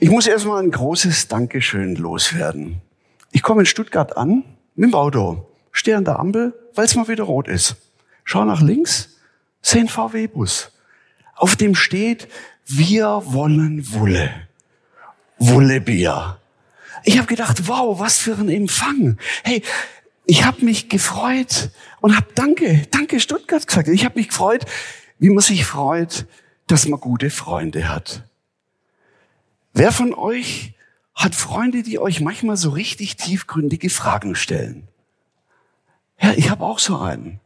Ich muss erstmal ein großes Dankeschön loswerden. Ich komme in Stuttgart an mit dem Auto, stehe an der Ampel, weil es mal wieder rot ist. Schau nach links, sehe einen VW-Bus. Auf dem steht, wir wollen Wulle. Wullebier. Ich habe gedacht, wow, was für ein Empfang. Hey, ich habe mich gefreut und habe Danke, Danke Stuttgart gesagt. Ich habe mich gefreut, wie man sich freut, dass man gute Freunde hat. Wer von euch hat Freunde, die euch manchmal so richtig tiefgründige Fragen stellen. Ja, ich habe auch so einen.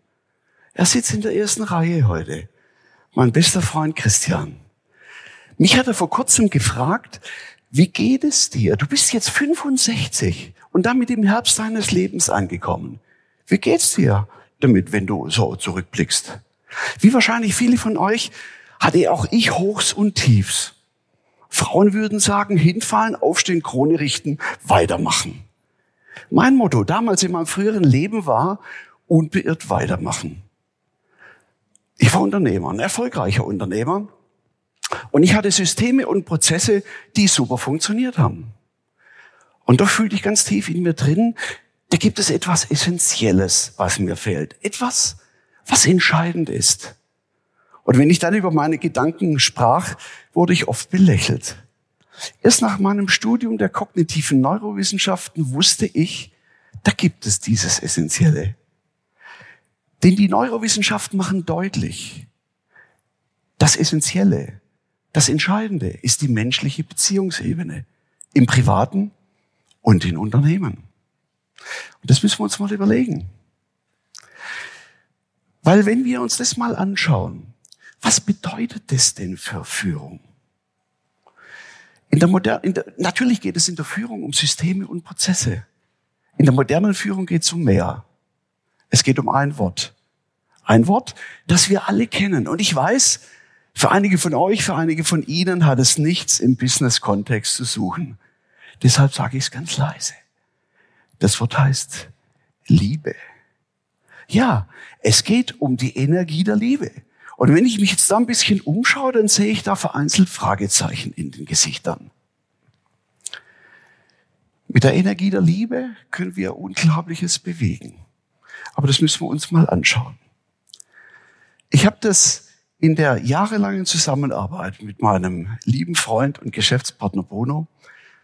Er sitzt in der ersten Reihe heute. Mein bester Freund Christian. Mich hat er vor kurzem gefragt, wie geht es dir? Du bist jetzt 65 und damit im Herbst deines Lebens angekommen. Wie geht's dir damit, wenn du so zurückblickst? Wie wahrscheinlich viele von euch hatte auch ich Hochs und Tiefs. Frauen würden sagen, hinfallen, aufstehen, Krone richten, weitermachen. Mein Motto damals in meinem früheren Leben war, unbeirrt weitermachen. Ich war Unternehmer, ein erfolgreicher Unternehmer. Und ich hatte Systeme und Prozesse, die super funktioniert haben. Und doch fühlte ich ganz tief in mir drin, da gibt es etwas Essentielles, was mir fehlt. Etwas, was entscheidend ist. Und wenn ich dann über meine Gedanken sprach, wurde ich oft belächelt. Erst nach meinem Studium der kognitiven Neurowissenschaften wusste ich, da gibt es dieses Essentielle. Denn die Neurowissenschaften machen deutlich, das Essentielle, das Entscheidende ist die menschliche Beziehungsebene im Privaten und in Unternehmen. Und das müssen wir uns mal überlegen. Weil wenn wir uns das mal anschauen, was bedeutet das denn für Führung? In der modernen, in der, natürlich geht es in der Führung um Systeme und Prozesse. In der modernen Führung geht es um mehr. Es geht um ein Wort. Ein Wort, das wir alle kennen. Und ich weiß, für einige von euch, für einige von Ihnen hat es nichts im Business-Kontext zu suchen. Deshalb sage ich es ganz leise. Das Wort heißt Liebe. Ja, es geht um die Energie der Liebe. Und wenn ich mich jetzt da ein bisschen umschaue, dann sehe ich da vereinzelt Fragezeichen in den Gesichtern. Mit der Energie der Liebe können wir Unglaubliches bewegen. Aber das müssen wir uns mal anschauen. Ich habe das in der jahrelangen Zusammenarbeit mit meinem lieben Freund und Geschäftspartner Bruno,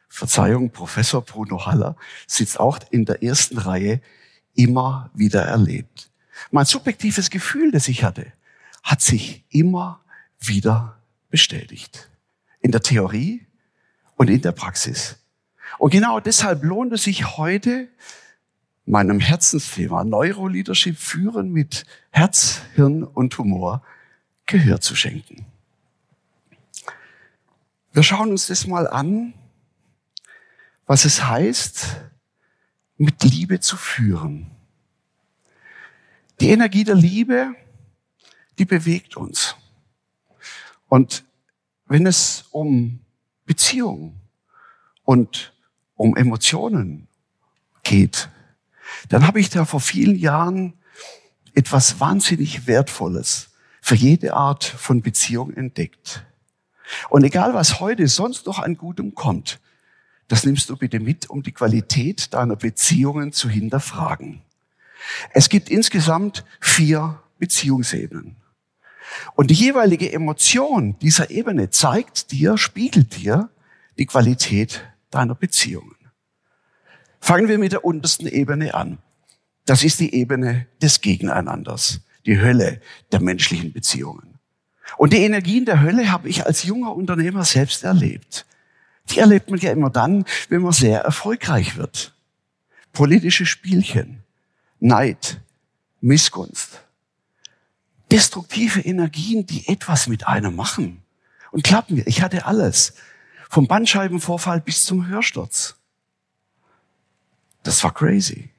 Verzeihung, Professor Bruno Haller, sitzt auch in der ersten Reihe, immer wieder erlebt. Mein subjektives Gefühl, das ich hatte, hat sich immer wieder bestätigt. In der Theorie und in der Praxis. Und genau deshalb lohnt es sich heute, meinem Herzensthema Neuroleadership führen mit Herz, Hirn und Humor Gehör zu schenken. Wir schauen uns das mal an, was es heißt, mit Liebe zu führen. Die Energie der Liebe die bewegt uns. Und wenn es um Beziehungen und um Emotionen geht, dann habe ich da vor vielen Jahren etwas wahnsinnig Wertvolles für jede Art von Beziehung entdeckt. Und egal, was heute sonst noch an Gutem kommt, das nimmst du bitte mit, um die Qualität deiner Beziehungen zu hinterfragen. Es gibt insgesamt vier Beziehungsebenen. Und die jeweilige Emotion dieser Ebene zeigt dir, spiegelt dir die Qualität deiner Beziehungen. Fangen wir mit der untersten Ebene an. Das ist die Ebene des Gegeneinanders, die Hölle der menschlichen Beziehungen. Und die Energien der Hölle habe ich als junger Unternehmer selbst erlebt. Die erlebt man ja immer dann, wenn man sehr erfolgreich wird. Politische Spielchen, Neid, Missgunst, destruktive Energien, die etwas mit einem machen. Und glaubt mir, ich hatte alles. Vom Bandscheibenvorfall bis zum Hörsturz. Das war crazy.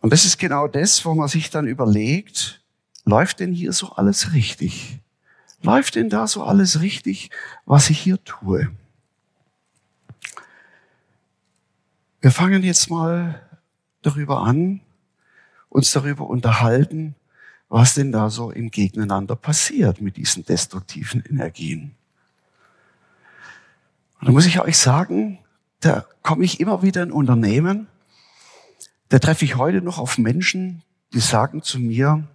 Und das ist genau das, wo man sich dann überlegt, läuft denn hier so alles richtig? Läuft denn da so alles richtig, was ich hier tue? Wir fangen jetzt mal darüber an, uns darüber unterhalten, was denn da so im Gegeneinander passiert mit diesen destruktiven Energien. Und da muss ich euch sagen, da komme ich immer wieder in Unternehmen, da treffe ich heute noch auf Menschen, die sagen zu mir,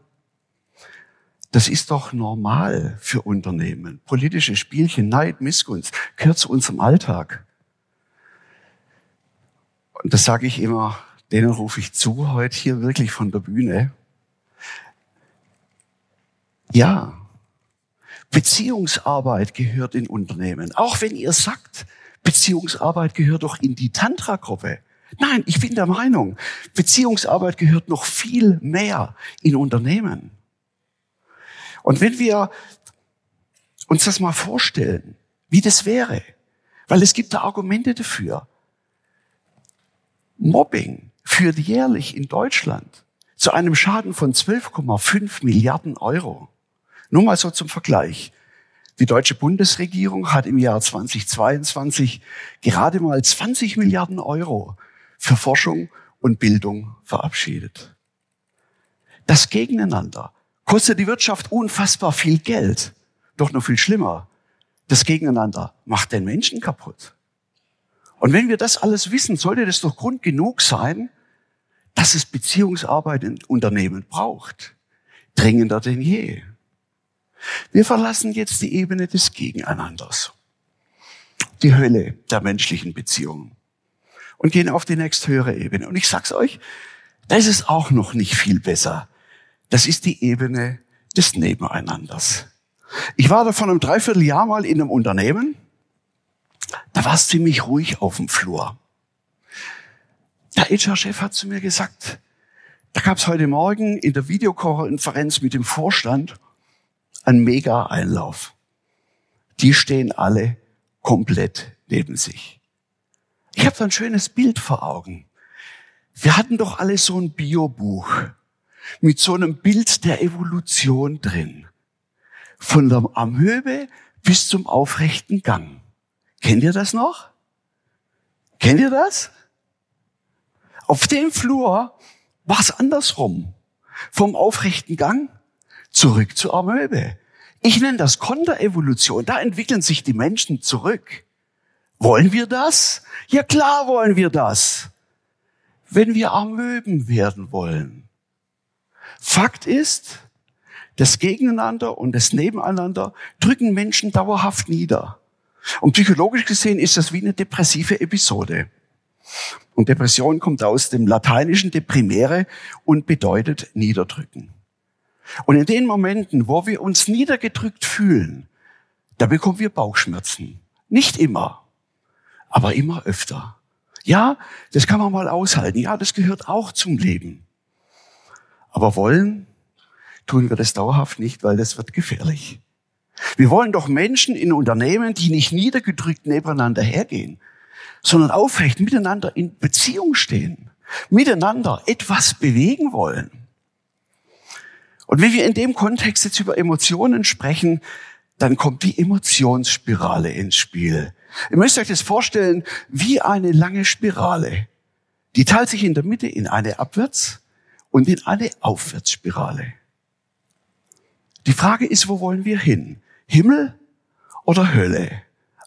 das ist doch normal für Unternehmen. Politische Spielchen, Neid, Missgunst, gehört zu unserem Alltag. Und das sage ich immer, denen rufe ich zu, heute hier wirklich von der Bühne. Ja, Beziehungsarbeit gehört in Unternehmen. Auch wenn ihr sagt, Beziehungsarbeit gehört doch in die Tantra-Gruppe. Nein, ich bin der Meinung, Beziehungsarbeit gehört noch viel mehr in Unternehmen. Und wenn wir uns das mal vorstellen, wie das wäre, weil es gibt da Argumente dafür. Mobbing führt jährlich in Deutschland zu einem Schaden von 12,5 Milliarden Euro. Nur mal so zum Vergleich. Die deutsche Bundesregierung hat im Jahr 2022 gerade mal 20 Milliarden Euro für Forschung und Bildung verabschiedet. Das Gegeneinander kostet die Wirtschaft unfassbar viel Geld. Doch noch viel schlimmer, das Gegeneinander macht den Menschen kaputt. Und wenn wir das alles wissen, sollte das doch Grund genug sein, dass es Beziehungsarbeit in Unternehmen braucht. Dringender denn je. Wir verlassen jetzt die Ebene des Gegeneinanders. Die Hölle der menschlichen Beziehungen. Und gehen auf die nächsthöhere Ebene. Und ich sag's euch, da ist auch noch nicht viel besser das ist die Ebene des Nebeneinanders. Ich war da vor einem Dreivierteljahr mal in einem Unternehmen. Da war es ziemlich ruhig auf dem Flur. Der HR-Chef hat zu mir gesagt, da gab es heute Morgen in der Videokonferenz mit dem Vorstand einen Mega-Einlauf. Die stehen alle komplett neben sich. Ich habe da ein schönes Bild vor Augen. Wir hatten doch alle so ein Biobuch mit so einem Bild der Evolution drin. Von der Amöbe bis zum aufrechten Gang. Kennt ihr das noch? Kennt ihr das? Auf dem Flur war es andersrum. Vom aufrechten Gang zurück zur Amöbe. Ich nenne das Konterevolution. Da entwickeln sich die Menschen zurück. Wollen wir das? Ja klar wollen wir das. Wenn wir Amöben werden wollen. Fakt ist, das Gegeneinander und das Nebeneinander drücken Menschen dauerhaft nieder. Und psychologisch gesehen ist das wie eine depressive Episode. Und Depression kommt aus dem lateinischen deprimere und bedeutet niederdrücken. Und in den Momenten, wo wir uns niedergedrückt fühlen, da bekommen wir Bauchschmerzen. Nicht immer, aber immer öfter. Ja, das kann man mal aushalten. Ja, das gehört auch zum Leben. Aber wollen tun wir das dauerhaft nicht, weil das wird gefährlich. Wir wollen doch Menschen in Unternehmen, die nicht niedergedrückt nebeneinander hergehen, sondern aufrecht miteinander in Beziehung stehen, miteinander etwas bewegen wollen. Und wenn wir in dem Kontext jetzt über Emotionen sprechen, dann kommt die Emotionsspirale ins Spiel. Ihr müsst euch das vorstellen wie eine lange Spirale. Die teilt sich in der Mitte in eine Abwärts- und in eine Aufwärtsspirale. Die Frage ist, wo wollen wir hin? Himmel oder Hölle?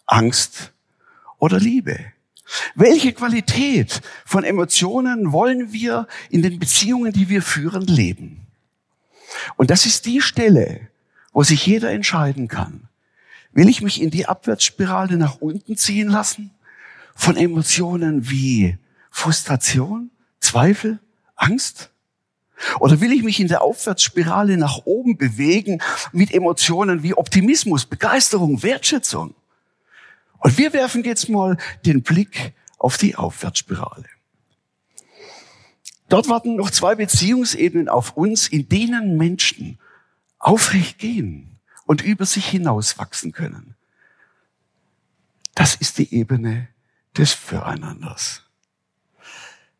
Angst oder Liebe? Welche Qualität von Emotionen wollen wir in den Beziehungen, die wir führen, leben? Und das ist die Stelle, wo sich jeder entscheiden kann. Will ich mich in die Abwärtsspirale nach unten ziehen lassen? Von Emotionen wie Frustration, Zweifel, Angst? Oder will ich mich in der Aufwärtsspirale nach oben bewegen mit Emotionen wie Optimismus, Begeisterung, Wertschätzung? Und wir werfen jetzt mal den Blick auf die Aufwärtsspirale. Dort warten noch zwei Beziehungsebenen auf uns, in denen Menschen aufrecht gehen und über sich hinaus wachsen können. Das ist die Ebene des Füreinanders.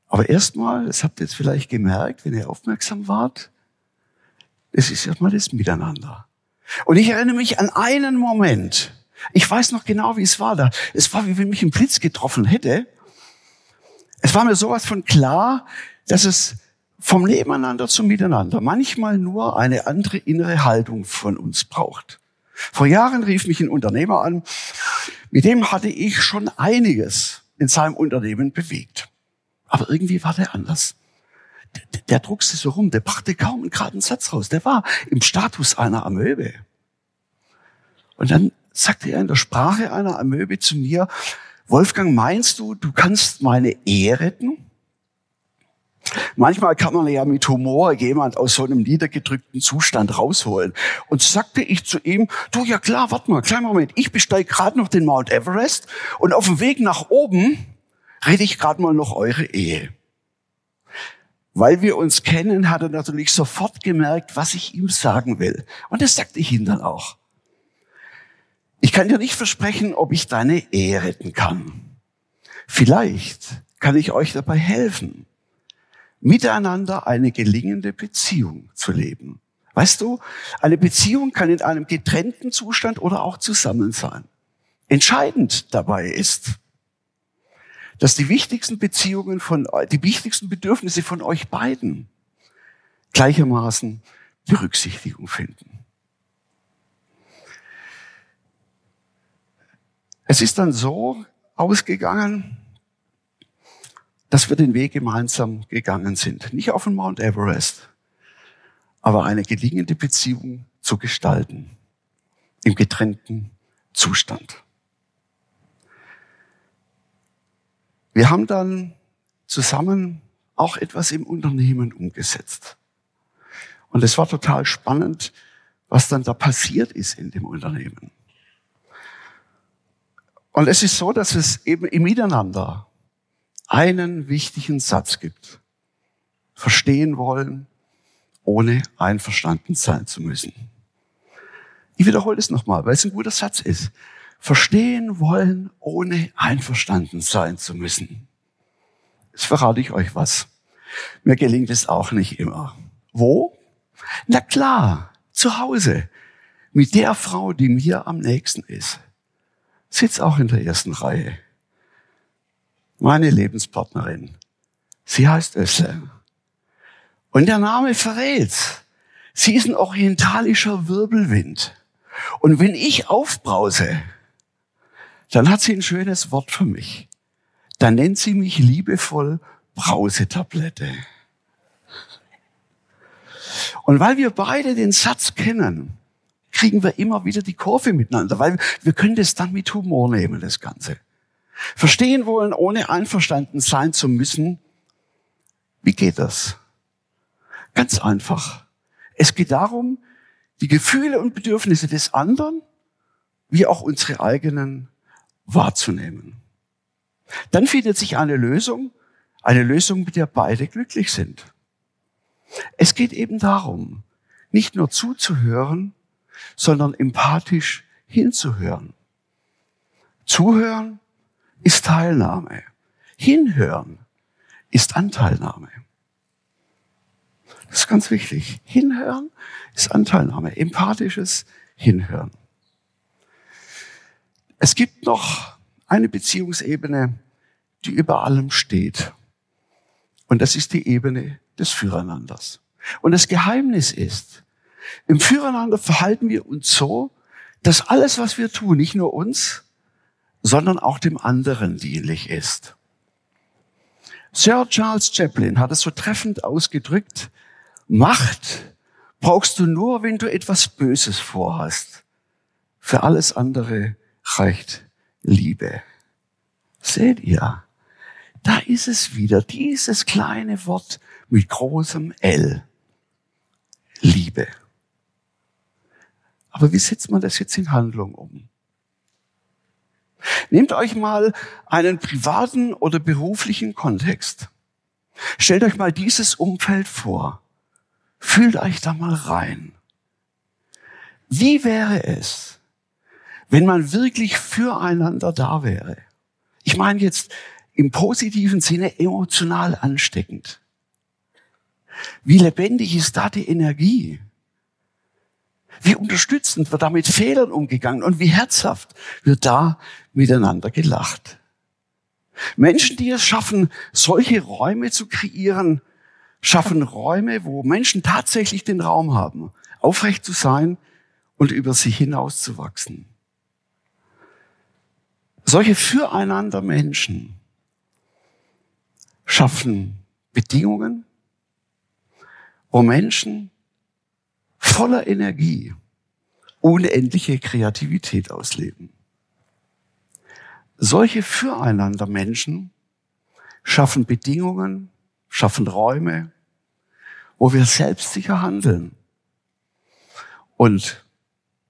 Aber erstmal, das habt ihr jetzt vielleicht gemerkt, wenn ihr aufmerksam wart, es ist erstmal das Miteinander. Und ich erinnere mich an einen Moment. Ich weiß noch genau, wie es war da. Es war, wie wenn mich ein Blitz getroffen hätte. Es war mir sowas von klar, dass es vom Nebeneinander zum Miteinander manchmal nur eine andere innere Haltung von uns braucht. Vor Jahren rief mich ein Unternehmer an, mit dem hatte ich schon einiges in seinem Unternehmen bewegt. Aber irgendwie war der anders. Der, der druckste so rum, der brachte kaum einen geraden Satz raus. Der war im Status einer Amöbe. Und dann sagte er in der Sprache einer Amöbe zu mir, Wolfgang, meinst du, du kannst meine Ehe retten? Manchmal kann man ja mit Humor jemand aus so einem niedergedrückten Zustand rausholen. Und sagte ich zu ihm, du ja klar, warte mal, kleinen Moment, ich besteige gerade noch den Mount Everest und auf dem Weg nach oben rede ich gerade mal noch eure Ehe. Weil wir uns kennen, hat er natürlich sofort gemerkt, was ich ihm sagen will. Und das sagte ich ihm dann auch. Ich kann dir nicht versprechen, ob ich deine Ehe retten kann. Vielleicht kann ich euch dabei helfen miteinander eine gelingende Beziehung zu leben. Weißt du, eine Beziehung kann in einem getrennten Zustand oder auch zusammen sein. Entscheidend dabei ist, dass die wichtigsten Beziehungen von, die wichtigsten Bedürfnisse von euch beiden gleichermaßen Berücksichtigung finden. Es ist dann so ausgegangen, dass wir den Weg gemeinsam gegangen sind. Nicht auf den Mount Everest, aber eine gelingende Beziehung zu gestalten. Im getrennten Zustand. Wir haben dann zusammen auch etwas im Unternehmen umgesetzt. Und es war total spannend, was dann da passiert ist in dem Unternehmen. Und es ist so, dass es eben im Miteinander einen wichtigen Satz gibt. Verstehen wollen, ohne einverstanden sein zu müssen. Ich wiederhole es nochmal, weil es ein guter Satz ist. Verstehen wollen, ohne einverstanden sein zu müssen. Jetzt verrate ich euch was. Mir gelingt es auch nicht immer. Wo? Na klar, zu Hause. Mit der Frau, die mir am nächsten ist. Sitzt auch in der ersten Reihe meine Lebenspartnerin. Sie heißt Össe. Und der Name verrät, sie ist ein orientalischer Wirbelwind. Und wenn ich aufbrause, dann hat sie ein schönes Wort für mich. Dann nennt sie mich liebevoll Brausetablette. Und weil wir beide den Satz kennen, kriegen wir immer wieder die Kurve miteinander, weil wir können das dann mit Humor nehmen, das Ganze. Verstehen wollen, ohne einverstanden sein zu müssen. Wie geht das? Ganz einfach. Es geht darum, die Gefühle und Bedürfnisse des anderen wie auch unsere eigenen wahrzunehmen. Dann findet sich eine Lösung, eine Lösung, mit der beide glücklich sind. Es geht eben darum, nicht nur zuzuhören, sondern empathisch hinzuhören. Zuhören ist Teilnahme. Hinhören ist Anteilnahme. Das ist ganz wichtig. Hinhören ist Anteilnahme, empathisches Hinhören. Es gibt noch eine Beziehungsebene, die über allem steht. Und das ist die Ebene des Führeinanders. Und das Geheimnis ist, im Füreinander verhalten wir uns so, dass alles, was wir tun, nicht nur uns, sondern auch dem anderen dienlich ist. Sir Charles Chaplin hat es so treffend ausgedrückt, Macht brauchst du nur, wenn du etwas Böses vorhast. Für alles andere reicht Liebe. Seht ihr? Da ist es wieder, dieses kleine Wort mit großem L. Liebe. Aber wie setzt man das jetzt in Handlung um? Nehmt euch mal einen privaten oder beruflichen Kontext. Stellt euch mal dieses Umfeld vor. Fühlt euch da mal rein. Wie wäre es, wenn man wirklich füreinander da wäre. Ich meine jetzt im positiven Sinne emotional ansteckend. Wie lebendig ist da die Energie? Wie unterstützend wird da mit Fehlern umgegangen und wie herzhaft wird da miteinander gelacht. Menschen, die es schaffen, solche Räume zu kreieren, schaffen Räume, wo Menschen tatsächlich den Raum haben, aufrecht zu sein und über sich hinaus zu wachsen. Solche füreinander Menschen schaffen Bedingungen, wo Menschen voller Energie unendliche Kreativität ausleben. Solche füreinander Menschen schaffen Bedingungen, schaffen Räume, wo wir selbstsicher handeln und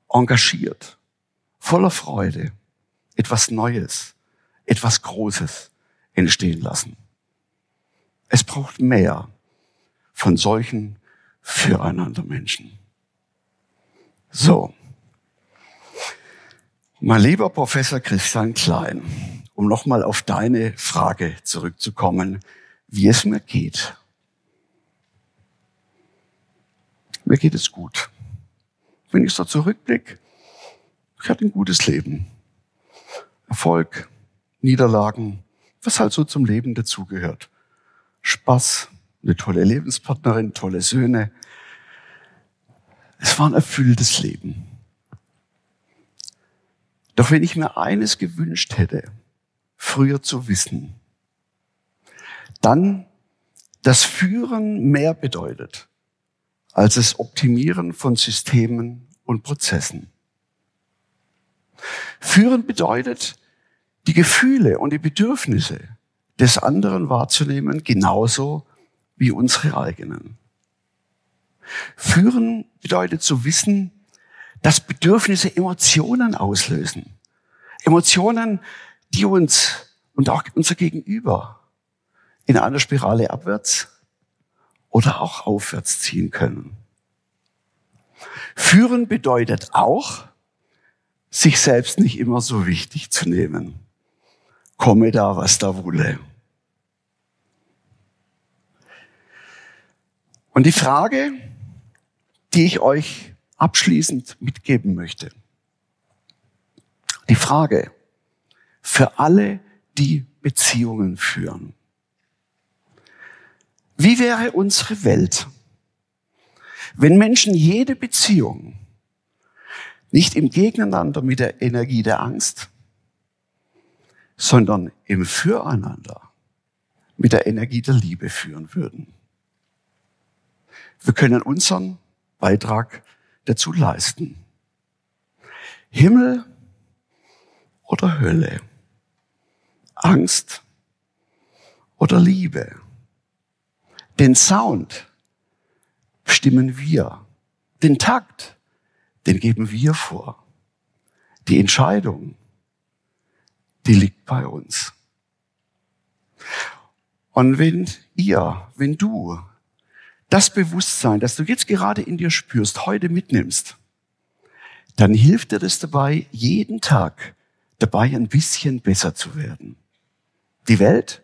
engagiert, voller Freude etwas Neues, etwas Großes entstehen lassen. Es braucht mehr von solchen füreinander Menschen. So. Mein lieber Professor Christian Klein, um nochmal auf deine Frage zurückzukommen, wie es mir geht. Mir geht es gut. Wenn ich so zurückblicke, ich hatte ein gutes Leben. Erfolg, Niederlagen, was halt so zum Leben dazugehört. Spaß, eine tolle Lebenspartnerin, tolle Söhne. Es war ein erfülltes Leben. Doch wenn ich mir eines gewünscht hätte, früher zu wissen, dann, dass Führen mehr bedeutet als das Optimieren von Systemen und Prozessen. Führen bedeutet, die Gefühle und die Bedürfnisse des anderen wahrzunehmen, genauso wie unsere eigenen. Führen bedeutet zu wissen, dass Bedürfnisse Emotionen auslösen. Emotionen, die uns und auch unser Gegenüber in einer Spirale abwärts oder auch aufwärts ziehen können. Führen bedeutet auch, sich selbst nicht immer so wichtig zu nehmen. Komme da, was da wolle. Und die Frage, die ich euch abschließend mitgeben möchte, die Frage für alle, die Beziehungen führen. Wie wäre unsere Welt, wenn Menschen jede Beziehung nicht im Gegeneinander mit der Energie der Angst, sondern im Füreinander mit der Energie der Liebe führen würden? Wir können unseren Beitrag dazu leisten. Himmel oder Hölle? Angst oder Liebe? Den Sound bestimmen wir. Den Takt, den geben wir vor. Die Entscheidung, die liegt bei uns. Und wenn ihr, wenn du das Bewusstsein, das du jetzt gerade in dir spürst, heute mitnimmst, dann hilft dir das dabei, jeden Tag dabei ein bisschen besser zu werden. Die Welt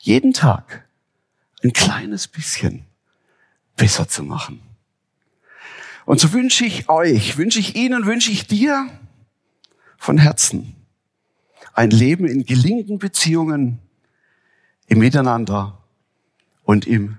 jeden Tag ein kleines bisschen besser zu machen. Und so wünsche ich euch, wünsche ich Ihnen, wünsche ich dir von Herzen ein Leben in gelingenden Beziehungen, im Miteinander und im